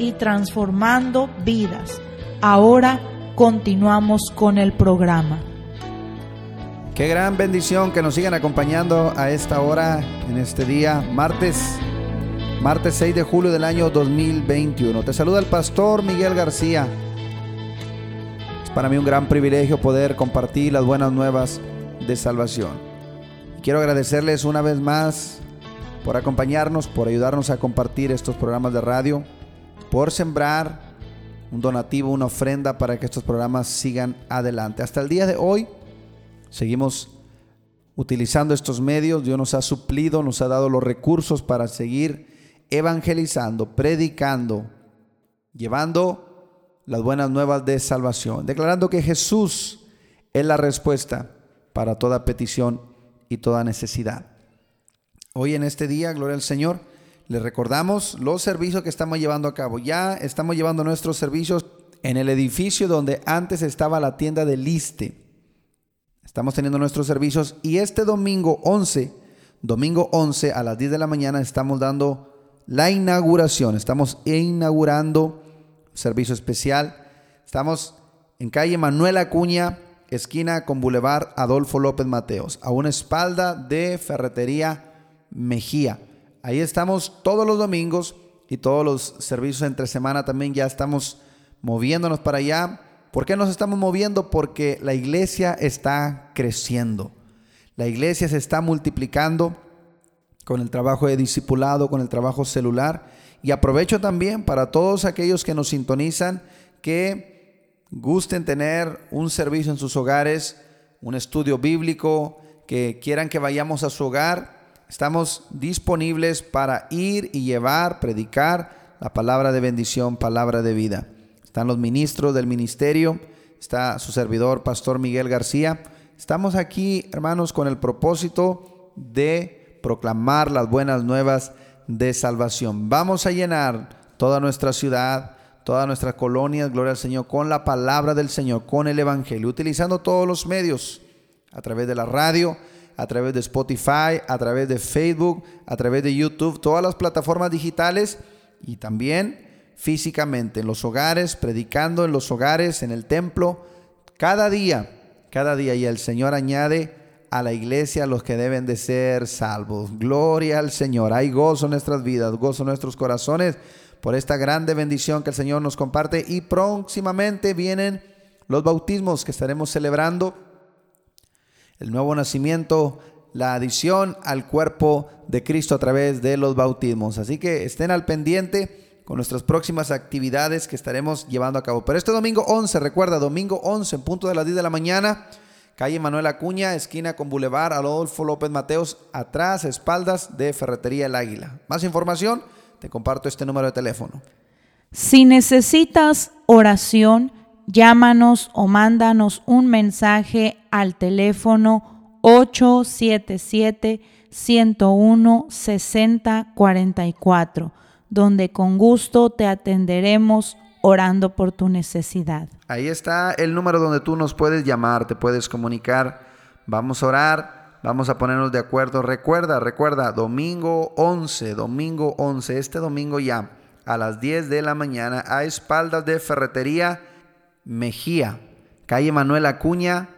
y transformando vidas. Ahora continuamos con el programa. Qué gran bendición que nos sigan acompañando a esta hora, en este día, martes, martes 6 de julio del año 2021. Te saluda el pastor Miguel García. Es para mí un gran privilegio poder compartir las buenas nuevas de salvación. Quiero agradecerles una vez más por acompañarnos, por ayudarnos a compartir estos programas de radio, por sembrar un donativo, una ofrenda para que estos programas sigan adelante. Hasta el día de hoy seguimos utilizando estos medios, Dios nos ha suplido, nos ha dado los recursos para seguir evangelizando, predicando, llevando las buenas nuevas de salvación, declarando que Jesús es la respuesta para toda petición y toda necesidad. Hoy en este día, gloria al Señor, les recordamos los servicios que estamos llevando a cabo. Ya estamos llevando nuestros servicios en el edificio donde antes estaba la tienda de Liste. Estamos teniendo nuestros servicios y este domingo 11, domingo 11 a las 10 de la mañana estamos dando la inauguración. Estamos inaugurando servicio especial. Estamos en calle Manuel Acuña, esquina con Boulevard Adolfo López Mateos, a una espalda de Ferretería Mejía. Ahí estamos todos los domingos y todos los servicios entre semana también ya estamos moviéndonos para allá. ¿Por qué nos estamos moviendo? Porque la iglesia está creciendo. La iglesia se está multiplicando con el trabajo de discipulado, con el trabajo celular. Y aprovecho también para todos aquellos que nos sintonizan que gusten tener un servicio en sus hogares, un estudio bíblico, que quieran que vayamos a su hogar Estamos disponibles para ir y llevar, predicar la palabra de bendición, palabra de vida. Están los ministros del ministerio, está su servidor, Pastor Miguel García. Estamos aquí, hermanos, con el propósito de proclamar las buenas nuevas de salvación. Vamos a llenar toda nuestra ciudad, todas nuestras colonias, gloria al Señor, con la palabra del Señor, con el Evangelio, utilizando todos los medios, a través de la radio, a través de Spotify, a través de Facebook, a través de YouTube, todas las plataformas digitales y también físicamente en los hogares, predicando en los hogares, en el templo, cada día, cada día. Y el Señor añade a la iglesia los que deben de ser salvos. Gloria al Señor. Hay gozo en nuestras vidas, gozo en nuestros corazones por esta grande bendición que el Señor nos comparte. Y próximamente vienen los bautismos que estaremos celebrando el nuevo nacimiento, la adición al cuerpo de Cristo a través de los bautismos. Así que estén al pendiente con nuestras próximas actividades que estaremos llevando a cabo. Pero este domingo 11, recuerda, domingo 11, en punto de las 10 de la mañana, calle Manuel Acuña, esquina con Boulevard Adolfo López Mateos, atrás, espaldas de Ferretería El Águila. Más información, te comparto este número de teléfono. Si necesitas oración, llámanos o mándanos un mensaje al teléfono 877-101-6044, donde con gusto te atenderemos orando por tu necesidad. Ahí está el número donde tú nos puedes llamar, te puedes comunicar. Vamos a orar, vamos a ponernos de acuerdo. Recuerda, recuerda, domingo 11, domingo 11, este domingo ya, a las 10 de la mañana, a espaldas de ferretería Mejía, calle Manuel Acuña,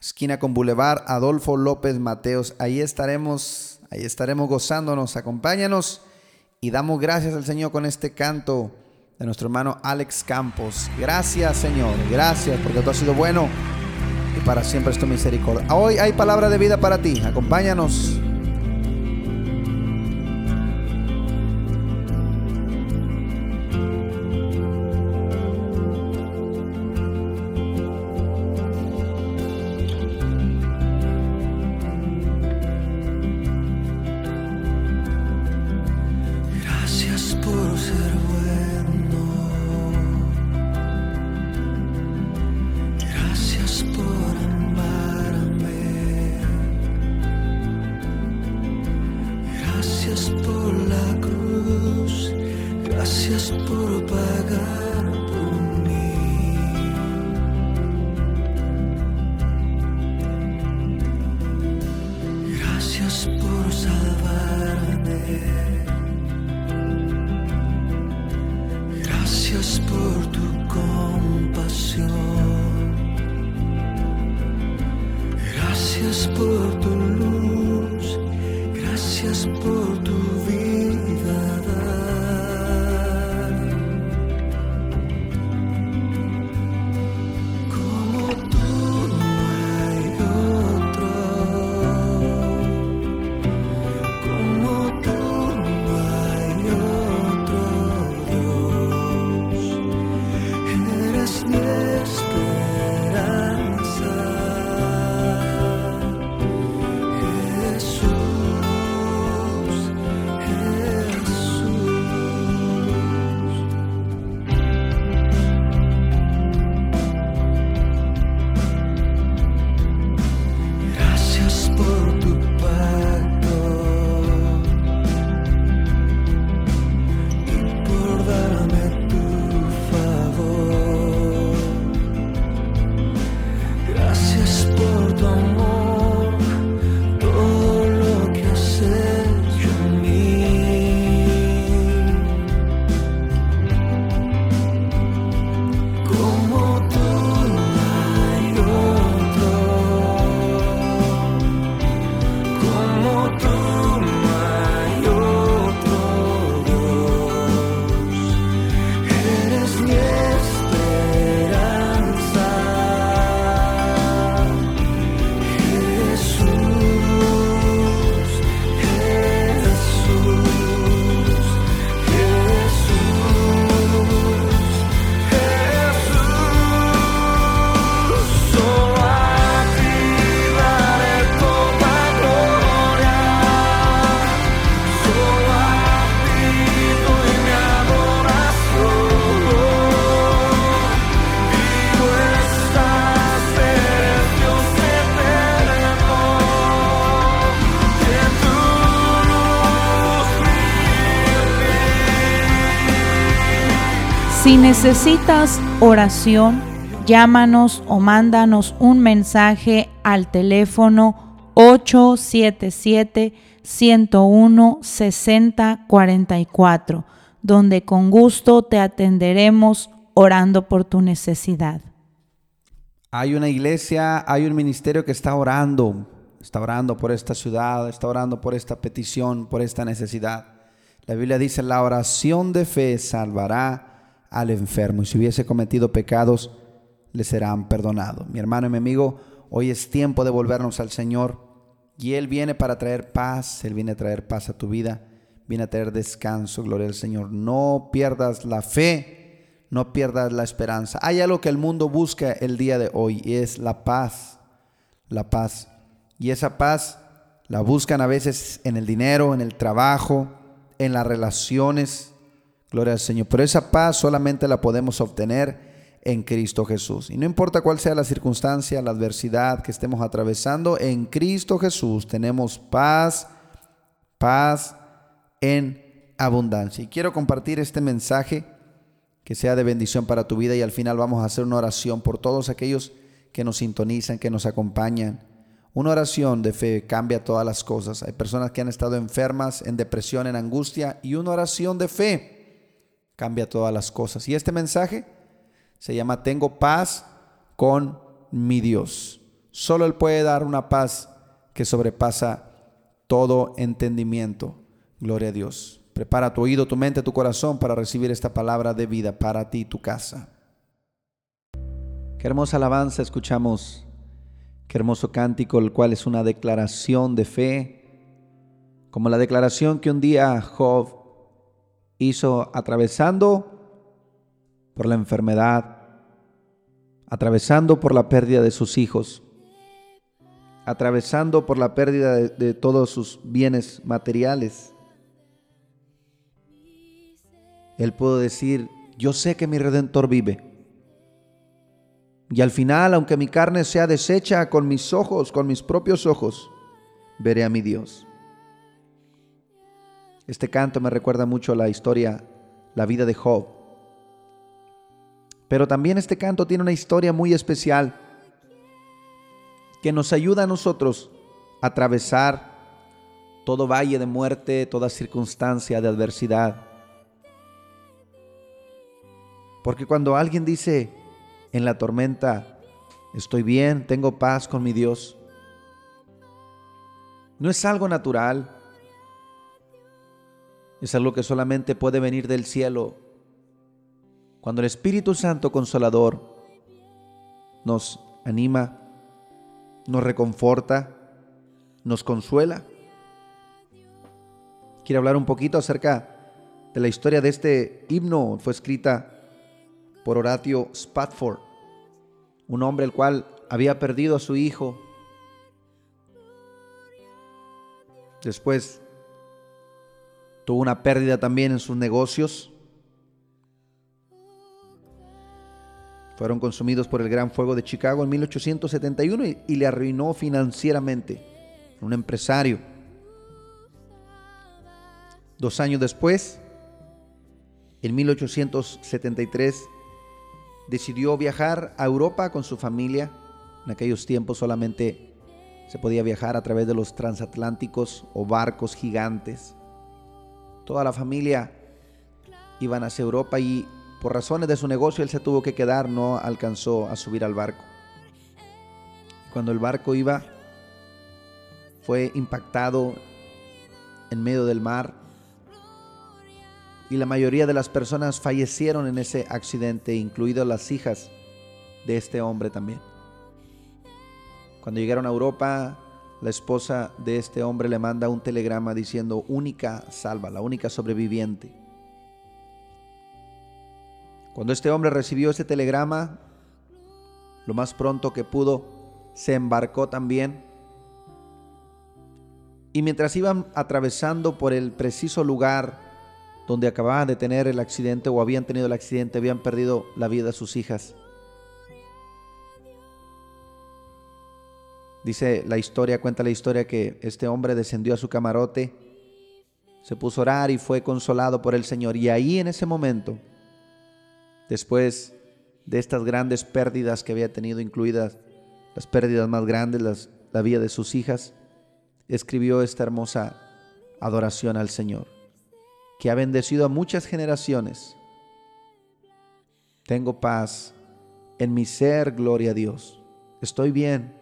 esquina con Boulevard Adolfo López Mateos. Ahí estaremos, ahí estaremos gozándonos. Acompáñanos y damos gracias al Señor con este canto de nuestro hermano Alex Campos. Gracias Señor, gracias porque tú has sido bueno y para siempre es tu misericordia. Hoy hay palabra de vida para ti, acompáñanos. Si necesitas oración, llámanos o mándanos un mensaje al teléfono 877-101-6044, donde con gusto te atenderemos orando por tu necesidad. Hay una iglesia, hay un ministerio que está orando, está orando por esta ciudad, está orando por esta petición, por esta necesidad. La Biblia dice, la oración de fe salvará al enfermo y si hubiese cometido pecados, le serán perdonados. Mi hermano y mi amigo, hoy es tiempo de volvernos al Señor y Él viene para traer paz, Él viene a traer paz a tu vida, viene a traer descanso, gloria al Señor. No pierdas la fe, no pierdas la esperanza. Hay algo que el mundo busca el día de hoy es la paz, la paz. Y esa paz la buscan a veces en el dinero, en el trabajo, en las relaciones, Gloria al Señor. Pero esa paz solamente la podemos obtener en Cristo Jesús. Y no importa cuál sea la circunstancia, la adversidad que estemos atravesando, en Cristo Jesús tenemos paz, paz en abundancia. Y quiero compartir este mensaje que sea de bendición para tu vida y al final vamos a hacer una oración por todos aquellos que nos sintonizan, que nos acompañan. Una oración de fe cambia todas las cosas. Hay personas que han estado enfermas, en depresión, en angustia y una oración de fe cambia todas las cosas. Y este mensaje se llama Tengo paz con mi Dios. Solo Él puede dar una paz que sobrepasa todo entendimiento. Gloria a Dios. Prepara tu oído, tu mente, tu corazón para recibir esta palabra de vida para ti y tu casa. Qué hermosa alabanza escuchamos, qué hermoso cántico, el cual es una declaración de fe, como la declaración que un día Job hizo atravesando por la enfermedad, atravesando por la pérdida de sus hijos, atravesando por la pérdida de, todos sus bienes materiales él pudo decir, yo sé que mi redentor vive. Y al final, aunque mi carne sea deshecha con mis ojos, con mis propios ojos, veré a mi Dios. Este canto me recuerda mucho la historia, la vida de Job. Pero también este canto tiene una historia muy especial que nos ayuda a nosotros a atravesar todo valle de muerte, toda circunstancia de adversidad porque cuando alguien dice en la tormenta, estoy bien, tengo paz con mi Dios, no es algo natural, es algo que solamente puede venir del cielo. Cuando el Espíritu Santo Consolador nos anima, nos reconforta, nos consuela. Quiero hablar un poquito acerca de la historia de este himno. Fue escrita por Horatio Spatford, un hombre el cual había perdido a su hijo. Después tuvo una pérdida también en sus negocios. Fueron consumidos por el gran fuego de Chicago en 1871 y, le arruinó financieramente. Un empresario. Dos años después, en 1873, decidió viajar a Europa con su familia. En aquellos tiempos solamente se podía viajar a través de los transatlánticos o barcos gigantes. Toda la familia iban hacia Europa y por razones de su negocio él se tuvo que quedar, no alcanzó a subir al barco. Cuando el barco iba, fue impactado en medio del mar y la mayoría de las personas fallecieron en ese accidente, incluidas las hijas de este hombre también. Cuando llegaron a Europa, la esposa de este hombre le manda un telegrama diciendo única salva, la única sobreviviente. Cuando este hombre recibió ese telegrama, lo más pronto que pudo, se embarcó también. Y mientras iban atravesando por el preciso lugar donde acababan de tener el accidente o habían tenido el accidente, habían perdido la vida sus hijas. Dice la historia, cuenta la historia que este hombre descendió a su camarote, se puso a orar y fue consolado por el Señor. Y ahí en ese momento, después de estas grandes pérdidas que había tenido, incluidas las pérdidas más grandes, la vida de sus hijas, escribió esta hermosa adoración al Señor que ha bendecido a muchas generaciones. Tengo paz en mi ser, gloria a Dios. Estoy bien.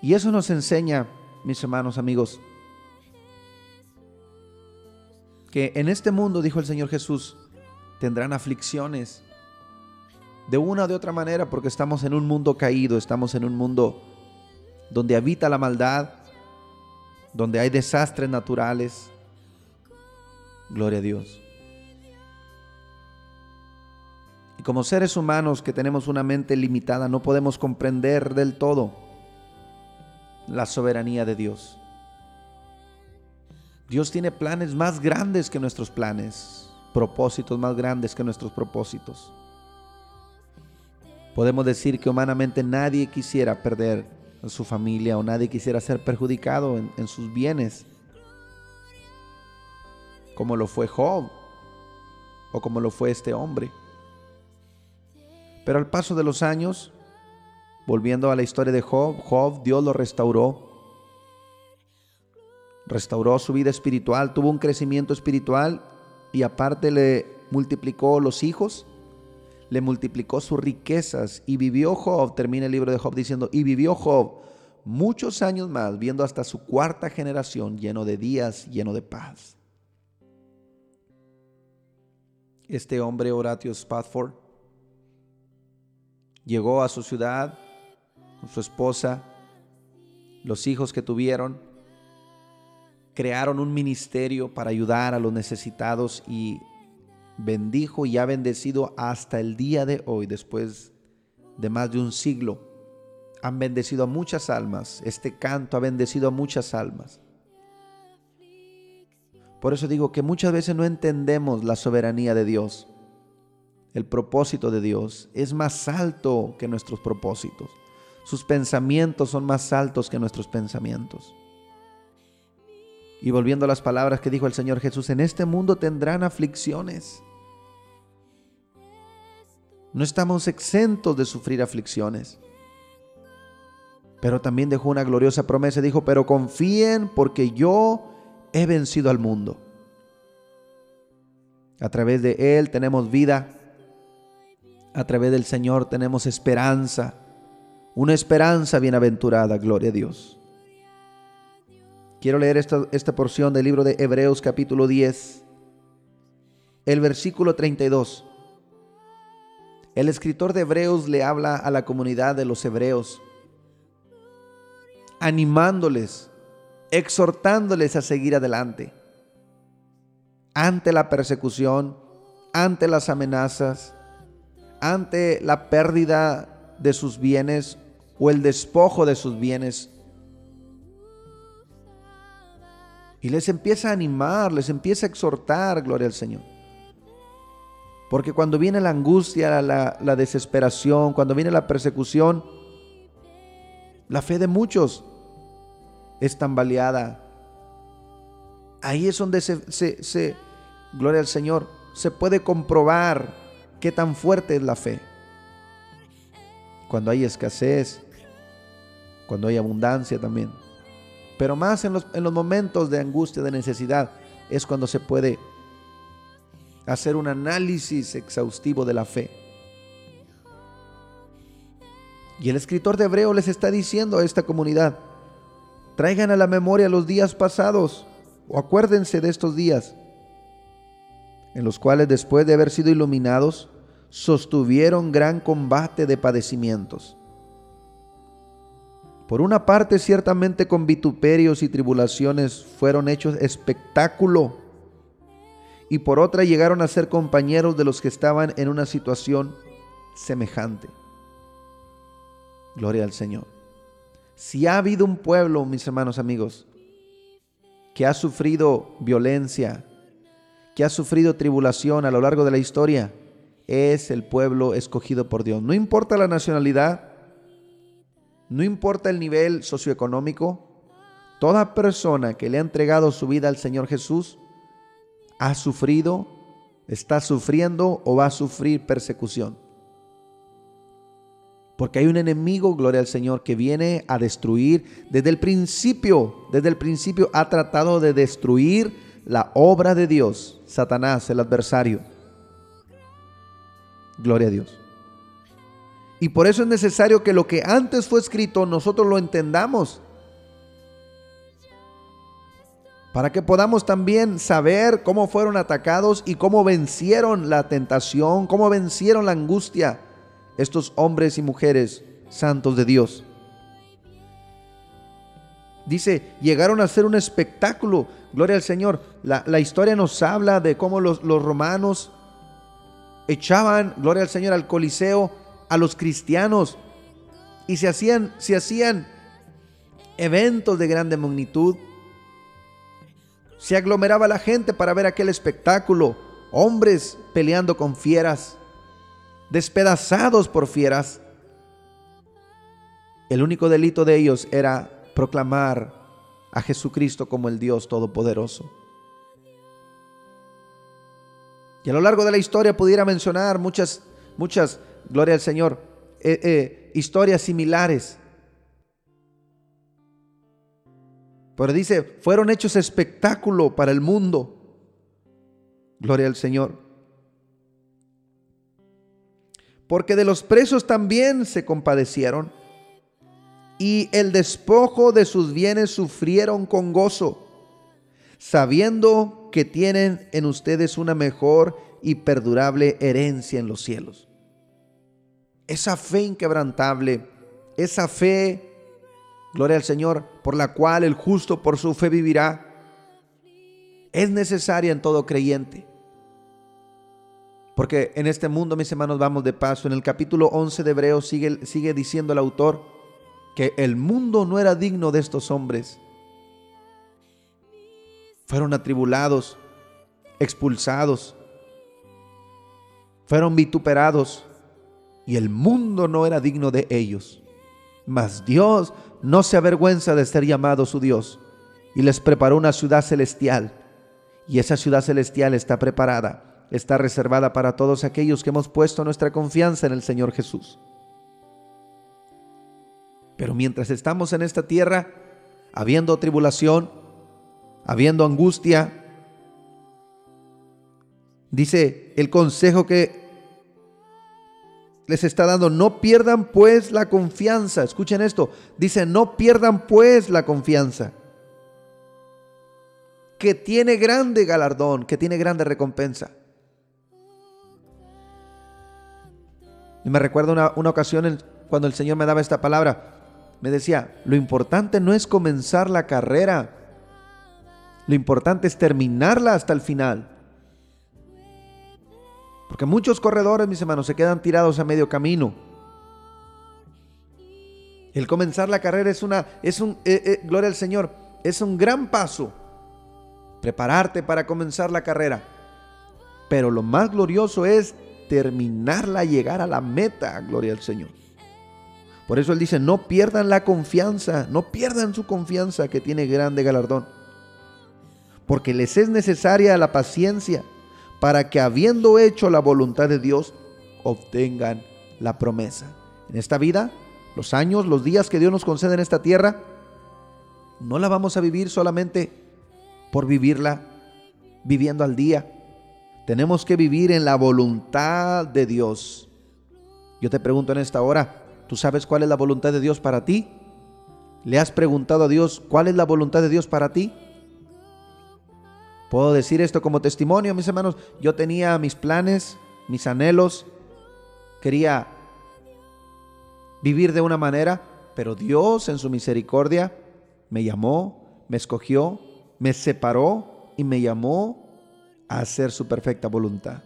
Y eso nos enseña, mis hermanos, amigos, que en este mundo, dijo el Señor Jesús, tendrán aflicciones de una o de otra manera, porque estamos en un mundo caído, estamos en un mundo donde habita la maldad, donde hay desastres naturales, gloria a Dios. Y como seres humanos que tenemos una mente limitada, no podemos comprender del todo la soberanía de Dios. Dios tiene planes más grandes que nuestros planes, propósitos más grandes que nuestros propósitos. Podemos decir que humanamente nadie quisiera perder a su familia o nadie quisiera ser perjudicado en, en sus bienes, como lo fue Job o como lo fue este hombre. Pero al paso de los años, volviendo a la historia de Job, Job Dios lo restauró. Restauró su vida espiritual, tuvo un crecimiento espiritual y aparte le multiplicó los hijos le multiplicó sus riquezas y vivió Job, termina el libro de Job diciendo, y vivió Job muchos años más, viendo hasta su cuarta generación lleno de días, lleno de paz. Este hombre, Horatio Spafford, llegó a su ciudad su esposa, los hijos que tuvieron, crearon un ministerio para ayudar a los necesitados y bendijo y ha bendecido hasta el día de hoy, después de más de un siglo. Han bendecido a muchas almas. Este canto ha bendecido a muchas almas. Por eso digo que muchas veces no entendemos la soberanía de Dios. El propósito de Dios es más alto que nuestros propósitos. Sus pensamientos son más altos que nuestros pensamientos. Y volviendo a las palabras que dijo el Señor Jesús, en este mundo tendrán aflicciones. No estamos exentos de sufrir aflicciones. Pero también dejó una gloriosa promesa. Dijo, pero confíen porque yo he vencido al mundo. A través de Él tenemos vida. A través del Señor tenemos esperanza. Una esperanza bienaventurada, gloria a Dios. Quiero leer esta, esta porción del libro de Hebreos capítulo 10, el versículo 32. El escritor de Hebreos le habla a la comunidad de los hebreos, animándoles, exhortándoles a seguir adelante ante la persecución, ante las amenazas, ante la pérdida de sus bienes o el despojo de sus bienes. Y les empieza a animar, les empieza a exhortar, gloria al Señor. Porque cuando viene la angustia, la, desesperación, cuando viene la persecución, la fe de muchos es tambaleada. Ahí es donde se, se, gloria al Señor, se puede comprobar qué tan fuerte es la fe. Cuando hay escasez, cuando hay abundancia también. Pero más en los, en los momentos de angustia, de necesidad, es cuando se puede hacer un análisis exhaustivo de la fe. Y el escritor de Hebreo les está diciendo a esta comunidad, traigan a la memoria los días pasados, o acuérdense de estos días, en los cuales después de haber sido iluminados, sostuvieron gran combate de padecimientos. Por una parte, ciertamente con vituperios y tribulaciones fueron hechos espectáculo y por otra llegaron a ser compañeros de los que estaban en una situación semejante. Gloria al Señor. Si ha habido un pueblo, mis hermanos amigos, que ha sufrido violencia, que ha sufrido tribulación a lo largo de la historia, es el pueblo escogido por Dios. No importa la nacionalidad, no importa el nivel socioeconómico, toda persona que le ha entregado su vida al Señor Jesús ha sufrido, está sufriendo o va a sufrir persecución. Porque hay un enemigo, gloria al Señor, que viene a destruir. Desde el principio, desde el principio ha tratado de destruir la obra de Dios, Satanás, el adversario. Gloria a Dios. Y por eso es necesario que lo que antes fue escrito nosotros lo entendamos para que podamos también saber cómo fueron atacados y cómo vencieron la tentación, cómo vencieron la angustia estos hombres y mujeres santos de Dios. Dice, llegaron a ser un espectáculo, gloria al Señor. La, historia nos habla de cómo los, los romanos echaban, gloria al Señor, al Coliseo a los cristianos y se hacían, se hacían eventos de grande magnitud se aglomeraba la gente para ver aquel espectáculo. Hombres peleando con fieras, despedazados por fieras. El único delito de ellos era proclamar a Jesucristo como el Dios Todopoderoso. Y a lo largo de la historia pudiera mencionar muchas, muchas, gloria al Señor, eh, eh, historias similares Pero dice, fueron hechos espectáculo para el mundo. Gloria al Señor. Porque de los presos también se compadecieron, y el despojo de sus bienes sufrieron con gozo, sabiendo que tienen en ustedes una mejor y perdurable herencia en los cielos. Esa fe inquebrantable, esa fe, gloria al Señor, por la cual el justo por su fe vivirá, es necesaria en todo creyente. Porque en este mundo, mis hermanos, vamos de paso. En el capítulo 11 de Hebreos sigue, sigue diciendo el autor que el mundo no era digno de estos hombres. Fueron atribulados, expulsados, fueron vituperados y el mundo no era digno de ellos. Mas Dios no se avergüenza de ser llamado su Dios y les preparó una ciudad celestial. Y esa ciudad celestial está preparada, está reservada para todos aquellos que hemos puesto nuestra confianza en el Señor Jesús. Pero mientras estamos en esta tierra, habiendo tribulación, habiendo angustia, dice el consejo que les está dando, no pierdan pues la confianza. Escuchen esto, dice, no pierdan pues la confianza. Que tiene grande galardón, que tiene grande recompensa. Y me recuerdo una, una ocasión cuando el Señor me daba esta palabra. Me decía, lo importante no es comenzar la carrera, lo importante es terminarla hasta el final. Porque muchos corredores, mis hermanos, se quedan tirados a medio camino. El comenzar la carrera es una, es un, eh, eh, gloria al Señor, es un gran paso. Prepararte para comenzar la carrera. Pero lo más glorioso es terminarla, llegar a la meta, gloria al Señor. Por eso Él dice, no pierdan la confianza, no pierdan su confianza que tiene grande galardón. Porque les es necesaria la paciencia para que habiendo hecho la voluntad de Dios, obtengan la promesa. En esta vida, los años, los días que Dios nos concede en esta tierra, no la vamos a vivir solamente por vivirla viviendo al día. Tenemos que vivir en la voluntad de Dios. Yo te pregunto en esta hora, ¿tú sabes cuál es la voluntad de Dios para ti? ¿Le has preguntado a Dios cuál es la voluntad de Dios para ti? Puedo decir esto como testimonio, mis hermanos. Yo tenía mis planes, mis anhelos. Quería vivir de una manera, pero Dios en su misericordia me llamó, me escogió, me separó y me llamó a hacer su perfecta voluntad.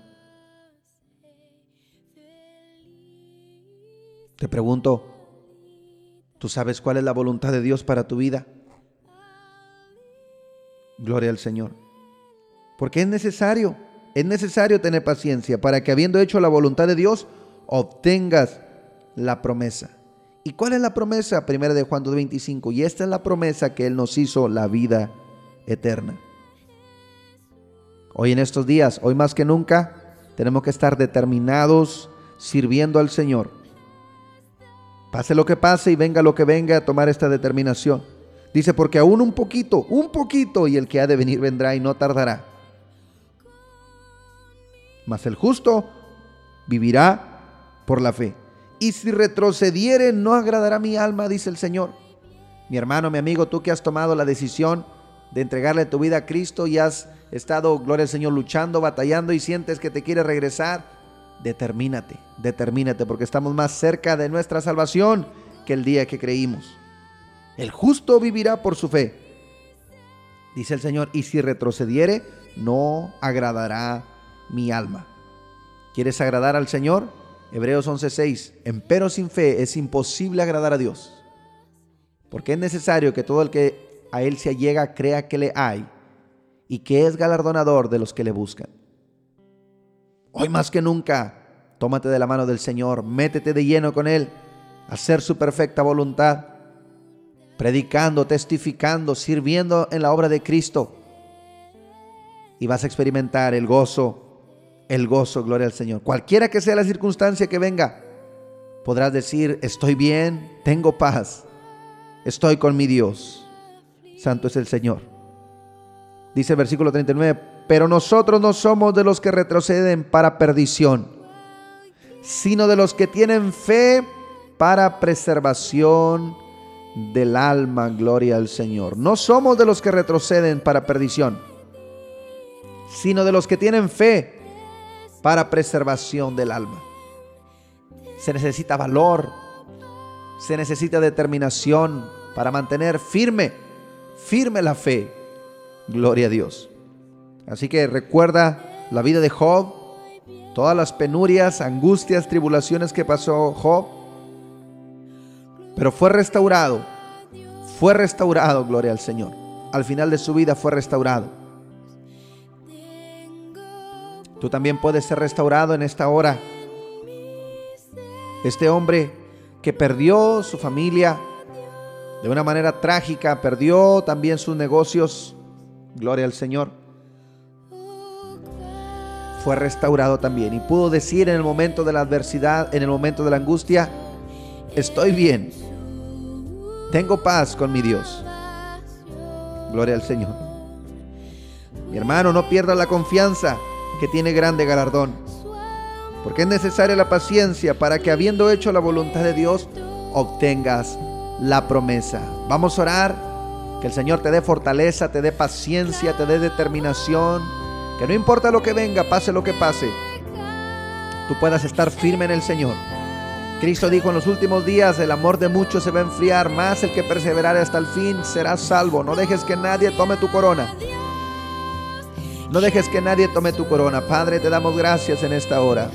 Te pregunto, ¿tú sabes cuál es la voluntad de Dios para tu vida? Gloria al Señor. Porque es necesario, es necesario tener paciencia para que habiendo hecho la voluntad de Dios, obtengas la promesa. ¿Y cuál es la promesa? Primera de Juan 2.25. Y esta es la promesa que Él nos hizo, la vida eterna. Hoy en estos días, hoy más que nunca, tenemos que estar determinados sirviendo al Señor. Pase lo que pase y venga lo que venga a tomar esta determinación. Dice, porque aún un poquito, un poquito, y el que ha de venir vendrá y no tardará el justo vivirá por la fe. Y si retrocediere, no agradará mi alma, dice el Señor. Mi hermano, mi amigo, tú que has tomado la decisión de entregarle tu vida a Cristo y has estado, gloria al Señor, luchando, batallando y sientes que te quiere regresar, determínate, determínate, porque estamos más cerca de nuestra salvación que el día que creímos. El justo vivirá por su fe. Dice el Señor, y si retrocediere, no agradará mi alma. ¿Quieres agradar al Señor? Hebreos 11:6. Empero sin fe es imposible agradar a Dios. Porque es necesario que todo el que a Él se allega crea que le hay y que es galardonador de los que le buscan. Hoy más que nunca, tómate de la mano del Señor, métete de lleno con Él, hacer su perfecta voluntad, predicando, testificando, sirviendo en la obra de Cristo. Y vas a experimentar el gozo el gozo, gloria al Señor. Cualquiera que sea la circunstancia que venga, podrás decir, estoy bien, tengo paz, estoy con mi Dios. Santo es el Señor. Dice el versículo 39, pero nosotros no somos de los que retroceden para perdición, sino de los que tienen fe para preservación del alma, gloria al Señor. No somos de los que retroceden para perdición, sino de los que tienen fe para preservación del alma. Se necesita valor, se necesita determinación para mantener firme, firme la fe. Gloria a Dios. Así que recuerda la vida de Job, todas las penurias, angustias, tribulaciones que pasó Job, pero fue restaurado, fue restaurado, gloria al Señor. Al final de su vida fue restaurado. Tú también puedes ser restaurado en esta hora. Este hombre que perdió su familia de una manera trágica, perdió también sus negocios, gloria al Señor, fue restaurado también y pudo decir en el momento de la adversidad, en el momento de la angustia, estoy bien, tengo paz con mi Dios. Gloria al Señor. Mi hermano, no pierda la confianza que tiene grande galardón. Porque es necesaria la paciencia para que habiendo hecho la voluntad de Dios, obtengas la promesa. Vamos a orar, que el Señor te dé fortaleza, te dé paciencia, te dé determinación, que no importa lo que venga, pase lo que pase, tú puedas estar firme en el Señor. Cristo dijo en los últimos días, el amor de muchos se va a enfriar, más el que perseverare hasta el fin será salvo. No dejes que nadie tome tu corona. No dejes que nadie tome tu corona. Padre, te damos gracias en esta hora.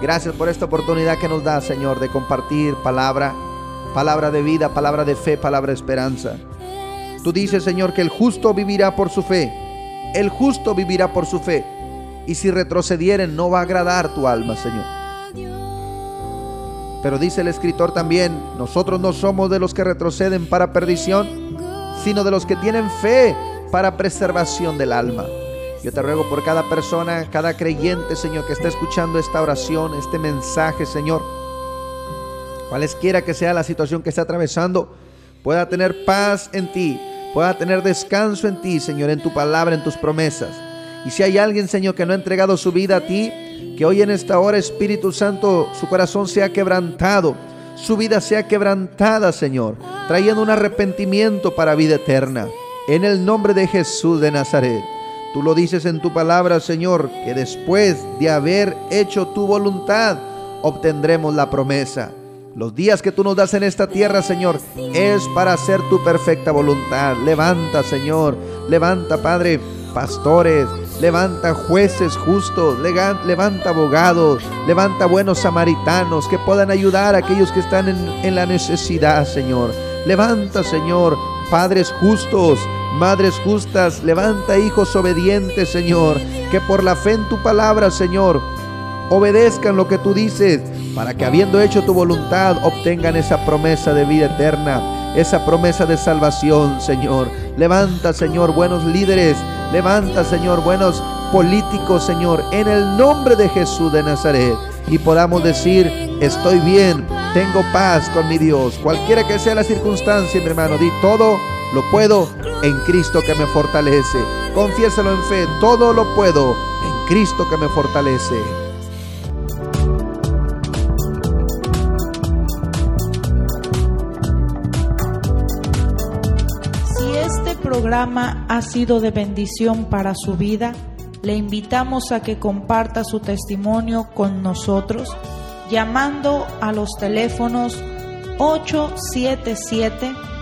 Gracias por esta oportunidad que nos da, Señor, de compartir palabra, palabra de vida, palabra de fe, palabra de esperanza. Tú dices, Señor, que el justo vivirá por su fe. El justo vivirá por su fe. Y si retrocedieren, no va a agradar tu alma, Señor. Pero dice el escritor también, nosotros no somos de los que retroceden para perdición, sino de los que tienen fe para preservación del alma. Yo te ruego por cada persona, cada creyente, Señor, que está escuchando esta oración, este mensaje, Señor. Cualesquiera que sea la situación que está atravesando, pueda tener paz en ti, pueda tener descanso en ti, Señor, en tu palabra, en tus promesas. Y si hay alguien, Señor, que no ha entregado su vida a ti, que hoy en esta hora, Espíritu Santo, su corazón sea quebrantado, su vida sea quebrantada, Señor, trayendo un arrepentimiento para vida eterna. En el nombre de Jesús de Nazaret. Tú lo dices en tu palabra, Señor, que después de haber hecho tu voluntad, obtendremos la promesa. Los días que tú nos das en esta tierra, Señor, es para hacer tu perfecta voluntad. Levanta, Señor, levanta, Padre, pastores, levanta jueces justos, levanta abogados, levanta buenos samaritanos que puedan ayudar a aquellos que están en, en la necesidad, Señor. Levanta, Señor, padres justos, Madres justas, levanta hijos obedientes, Señor, que por la fe en tu palabra, Señor, obedezcan lo que tú dices, para que habiendo hecho tu voluntad, obtengan esa promesa de vida eterna, esa promesa de salvación, Señor. Levanta, Señor, buenos líderes, levanta, Señor, buenos políticos, Señor, en el nombre de Jesús de Nazaret. Y podamos decir, estoy bien, tengo paz con mi Dios. Cualquiera que sea la circunstancia, mi hermano, di todo lo puedo en Cristo que me fortalece. Confiésalo en fe, todo lo puedo en Cristo que me fortalece. Si este programa ha sido de bendición para su vida, le invitamos a que comparta su testimonio con nosotros llamando a los teléfonos 877